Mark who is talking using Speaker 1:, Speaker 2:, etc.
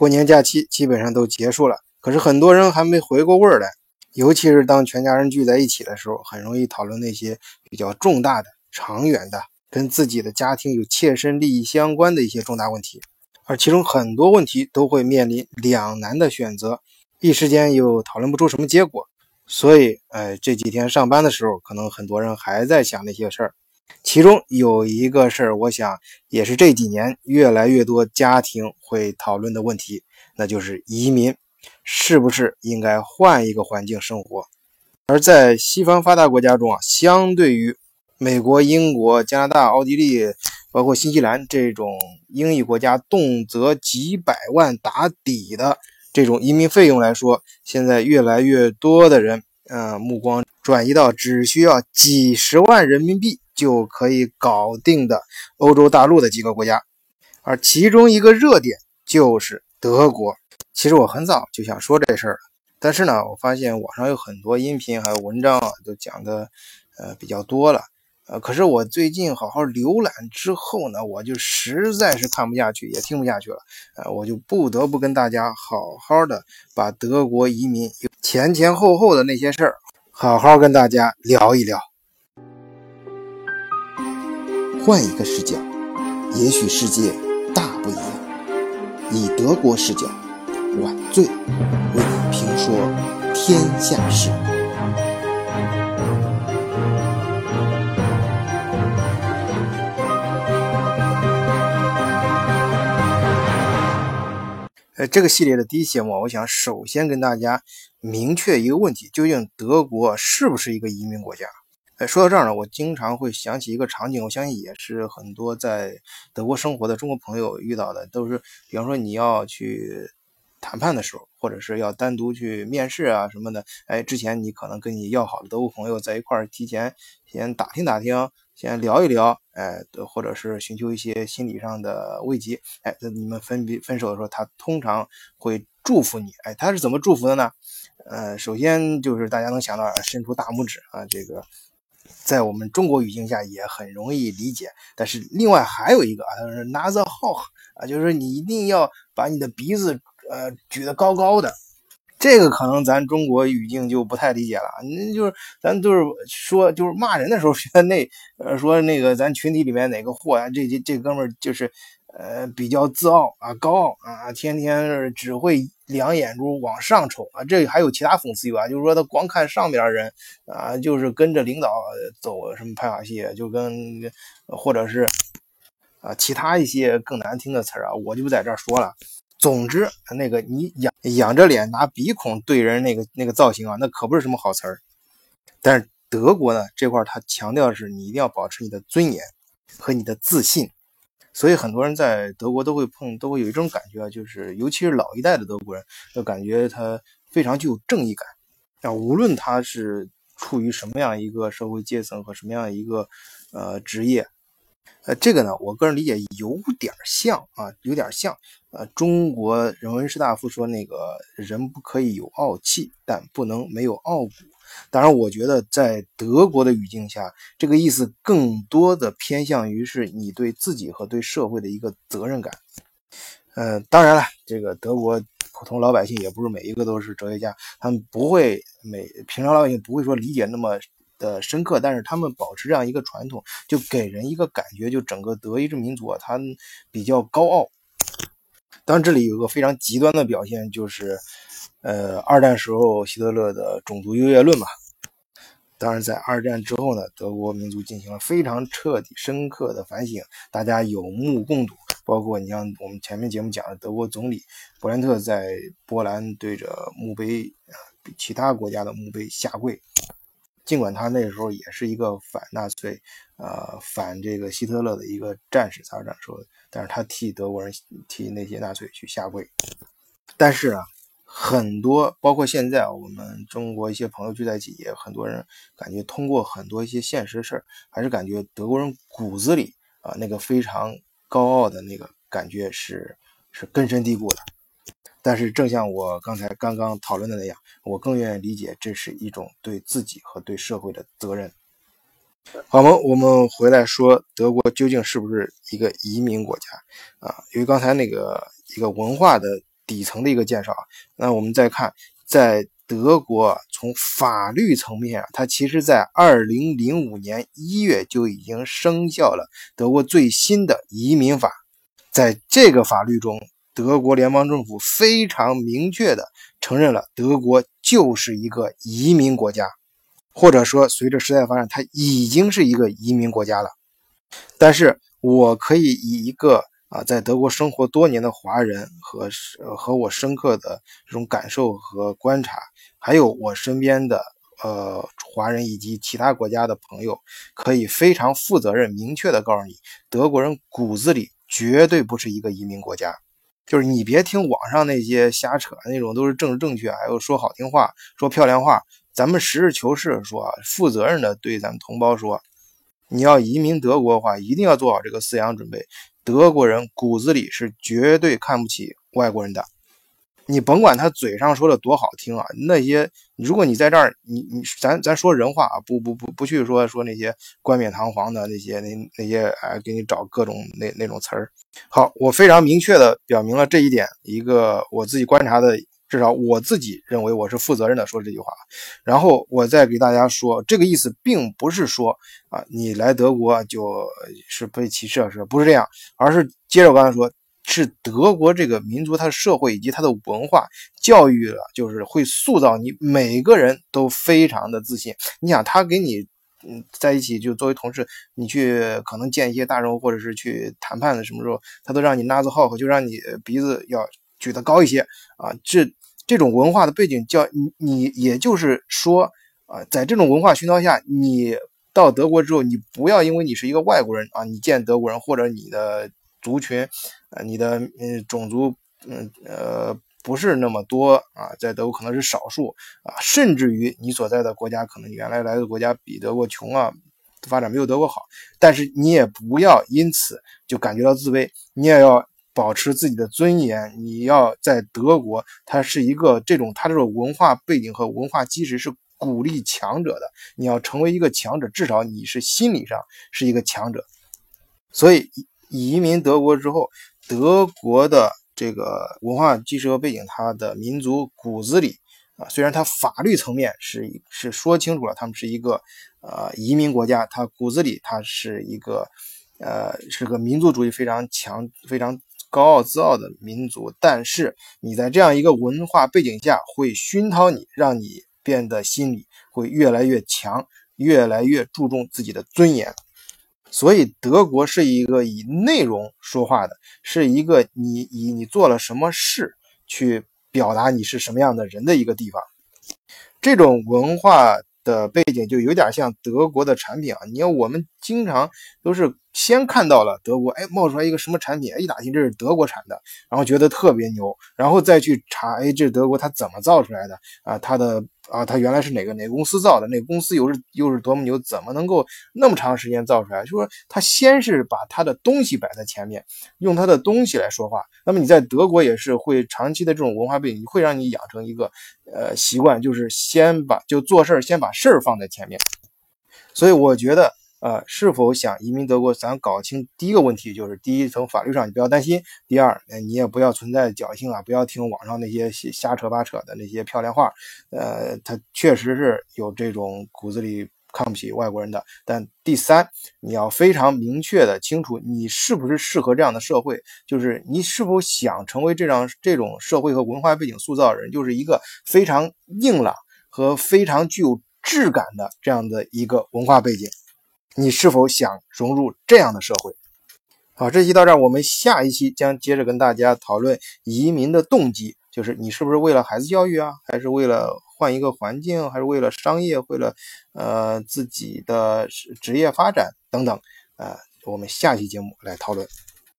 Speaker 1: 过年假期基本上都结束了，可是很多人还没回过味儿来。尤其是当全家人聚在一起的时候，很容易讨论那些比较重大的、长远的、跟自己的家庭有切身利益相关的一些重大问题，而其中很多问题都会面临两难的选择，一时间又讨论不出什么结果。所以，哎，这几天上班的时候，可能很多人还在想那些事儿。其中有一个事儿，我想也是这几年越来越多家庭会讨论的问题，那就是移民是不是应该换一个环境生活。而在西方发达国家中啊，相对于美国、英国、加拿大、奥地利，包括新西兰这种英语国家，动辄几百万打底的这种移民费用来说，现在越来越多的人，嗯，目光转移到只需要几十万人民币。就可以搞定的欧洲大陆的几个国家，而其中一个热点就是德国。其实我很早就想说这事儿了，但是呢，我发现网上有很多音频还有文章啊，都讲的呃比较多了。呃，可是我最近好好浏览之后呢，我就实在是看不下去，也听不下去了。呃，我就不得不跟大家好好的把德国移民前前后后的那些事儿，好好跟大家聊一聊。
Speaker 2: 换一个视角，也许世界大不一样。以德国视角，晚醉为你评说天下事。
Speaker 1: 呃，这个系列的第一节目，我想首先跟大家明确一个问题：究竟德国是不是一个移民国家？哎，说到这儿呢，我经常会想起一个场景，我相信也是很多在德国生活的中国朋友遇到的，都是比方说你要去谈判的时候，或者是要单独去面试啊什么的，哎，之前你可能跟你要好的德国朋友在一块儿，提前先打听打听，先聊一聊，哎，或者是寻求一些心理上的慰藉，哎，在你们分别分手的时候，他通常会祝福你，哎，他是怎么祝福的呢？呃，首先就是大家能想到伸出大拇指啊，这个。在我们中国语境下也很容易理解，但是另外还有一个啊，他说拿着号啊，就是说你一定要把你的鼻子呃举得高高的，这个可能咱中国语境就不太理解了。那就是咱就是说就是骂人的时候说那呃说那个咱群体里面哪个货呀，这这这哥们儿就是。呃，比较自傲啊，高傲啊，天天是只会两眼珠往上瞅啊。这还有其他讽刺语啊，就是说他光看上边人啊，就是跟着领导走什么拍马屁，就跟或者是啊其他一些更难听的词儿啊，我就不在这儿说了。总之，那个你仰仰着脸拿鼻孔对人那个那个造型啊，那可不是什么好词儿。但是德国呢这块他强调的是，你一定要保持你的尊严和你的自信。所以很多人在德国都会碰，都会有一种感觉啊，就是尤其是老一代的德国人，就感觉他非常具有正义感啊。无论他是处于什么样一个社会阶层和什么样一个呃职业，呃，这个呢，我个人理解有点像啊，有点像呃，中国人文士大夫说那个人不可以有傲气，但不能没有傲骨。当然，我觉得在德国的语境下，这个意思更多的偏向于是你对自己和对社会的一个责任感。呃，当然了，这个德国普通老百姓也不是每一个都是哲学家，他们不会每平常老百姓不会说理解那么的深刻，但是他们保持这样一个传统，就给人一个感觉，就整个德意志民族啊，他比较高傲。当然，这里有个非常极端的表现，就是。呃，二战时候希特勒的种族优越论嘛，当然在二战之后呢，德国民族进行了非常彻底、深刻的反省，大家有目共睹。包括你像我们前面节目讲的，德国总理勃兰特在波兰对着墓碑啊，其他国家的墓碑下跪，尽管他那时候也是一个反纳粹、呃反这个希特勒的一个战士，在二战时候，但是他替德国人、替那些纳粹去下跪，但是啊。很多，包括现在啊我们中国一些朋友聚在一起，也很多人感觉通过很多一些现实事儿，还是感觉德国人骨子里啊那个非常高傲的那个感觉是是根深蒂固的。但是正像我刚才刚刚讨论的那样，我更愿意理解这是一种对自己和对社会的责任。好吗？我们回来说德国究竟是不是一个移民国家啊？由于刚才那个一个文化的。底层的一个介绍啊。那我们再看，在德国从法律层面，它其实在二零零五年一月就已经生效了德国最新的移民法。在这个法律中，德国联邦政府非常明确的承认了德国就是一个移民国家，或者说，随着时代发展，它已经是一个移民国家了。但是我可以以一个啊，在德国生活多年的华人和和我深刻的这种感受和观察，还有我身边的呃华人以及其他国家的朋友，可以非常负责任、明确的告诉你，德国人骨子里绝对不是一个移民国家。就是你别听网上那些瞎扯那种，都是政治正确，还有说好听话、说漂亮话。咱们实事求是说，负责任的对咱们同胞说。你要移民德国的话，一定要做好这个思想准备。德国人骨子里是绝对看不起外国人的。你甭管他嘴上说的多好听啊，那些如果你在这儿，你你咱咱说人话啊，不不不不去说说那些冠冕堂皇的那些那那些哎，给你找各种那那种词儿。好，我非常明确的表明了这一点，一个我自己观察的。至少我自己认为我是负责任的说这句话，然后我再给大家说，这个意思并不是说啊，你来德国就是被歧视了，是不是这样？而是接着我刚才说，是德国这个民族、它的社会以及它的文化教育了，就是会塑造你每个人都非常的自信。你想，他给你嗯在一起就作为同事，你去可能见一些大人或者是去谈判的什么时候，他都让你拿着号，就让你鼻子要举得高一些啊，这。这种文化的背景叫你，你也就是说，啊，在这种文化熏陶下，你到德国之后，你不要因为你是一个外国人啊，你见德国人或者你的族群，呃，你的嗯种族，嗯呃不是那么多啊，在德国可能是少数啊，甚至于你所在的国家可能原来来的国家比德国穷啊，发展没有德国好，但是你也不要因此就感觉到自卑，你也要。保持自己的尊严，你要在德国，它是一个这种，它这种文化背景和文化基石是鼓励强者的。你要成为一个强者，至少你是心理上是一个强者。所以移民德国之后，德国的这个文化基石和背景，它的民族骨子里啊，虽然它法律层面是是说清楚了，他们是一个呃移民国家，它骨子里它是一个呃是个民族主义非常强、非常。高傲自傲的民族，但是你在这样一个文化背景下，会熏陶你，让你变得心理会越来越强，越来越注重自己的尊严。所以，德国是一个以内容说话的，是一个你以你做了什么事去表达你是什么样的人的一个地方。这种文化的背景就有点像德国的产品啊，你看我们经常都是。先看到了德国，哎，冒出来一个什么产品，一打听这是德国产的，然后觉得特别牛，然后再去查，哎，这是德国它怎么造出来的啊？它的啊，它原来是哪个哪个公司造的？那个公司又是又是多么牛？怎么能够那么长时间造出来？就说他先是把他的东西摆在前面，用他的东西来说话。那么你在德国也是会长期的这种文化背景，会让你养成一个呃习惯，就是先把就做事儿先把事儿放在前面。所以我觉得。呃，是否想移民德国？咱搞清第一个问题就是：第一，从法律上你不要担心；第二，你也不要存在侥幸啊，不要听网上那些瞎扯八扯的那些漂亮话。呃，他确实是有这种骨子里看不起外国人的。但第三，你要非常明确的清楚，你是不是适合这样的社会，就是你是否想成为这样这种社会和文化背景塑造人，就是一个非常硬朗和非常具有质感的这样的一个文化背景。你是否想融入这样的社会？好，这期到这儿，我们下一期将接着跟大家讨论移民的动机，就是你是不是为了孩子教育啊，还是为了换一个环境，还是为了商业，为了呃自己的职业发展等等，呃，我们下期节目来讨论。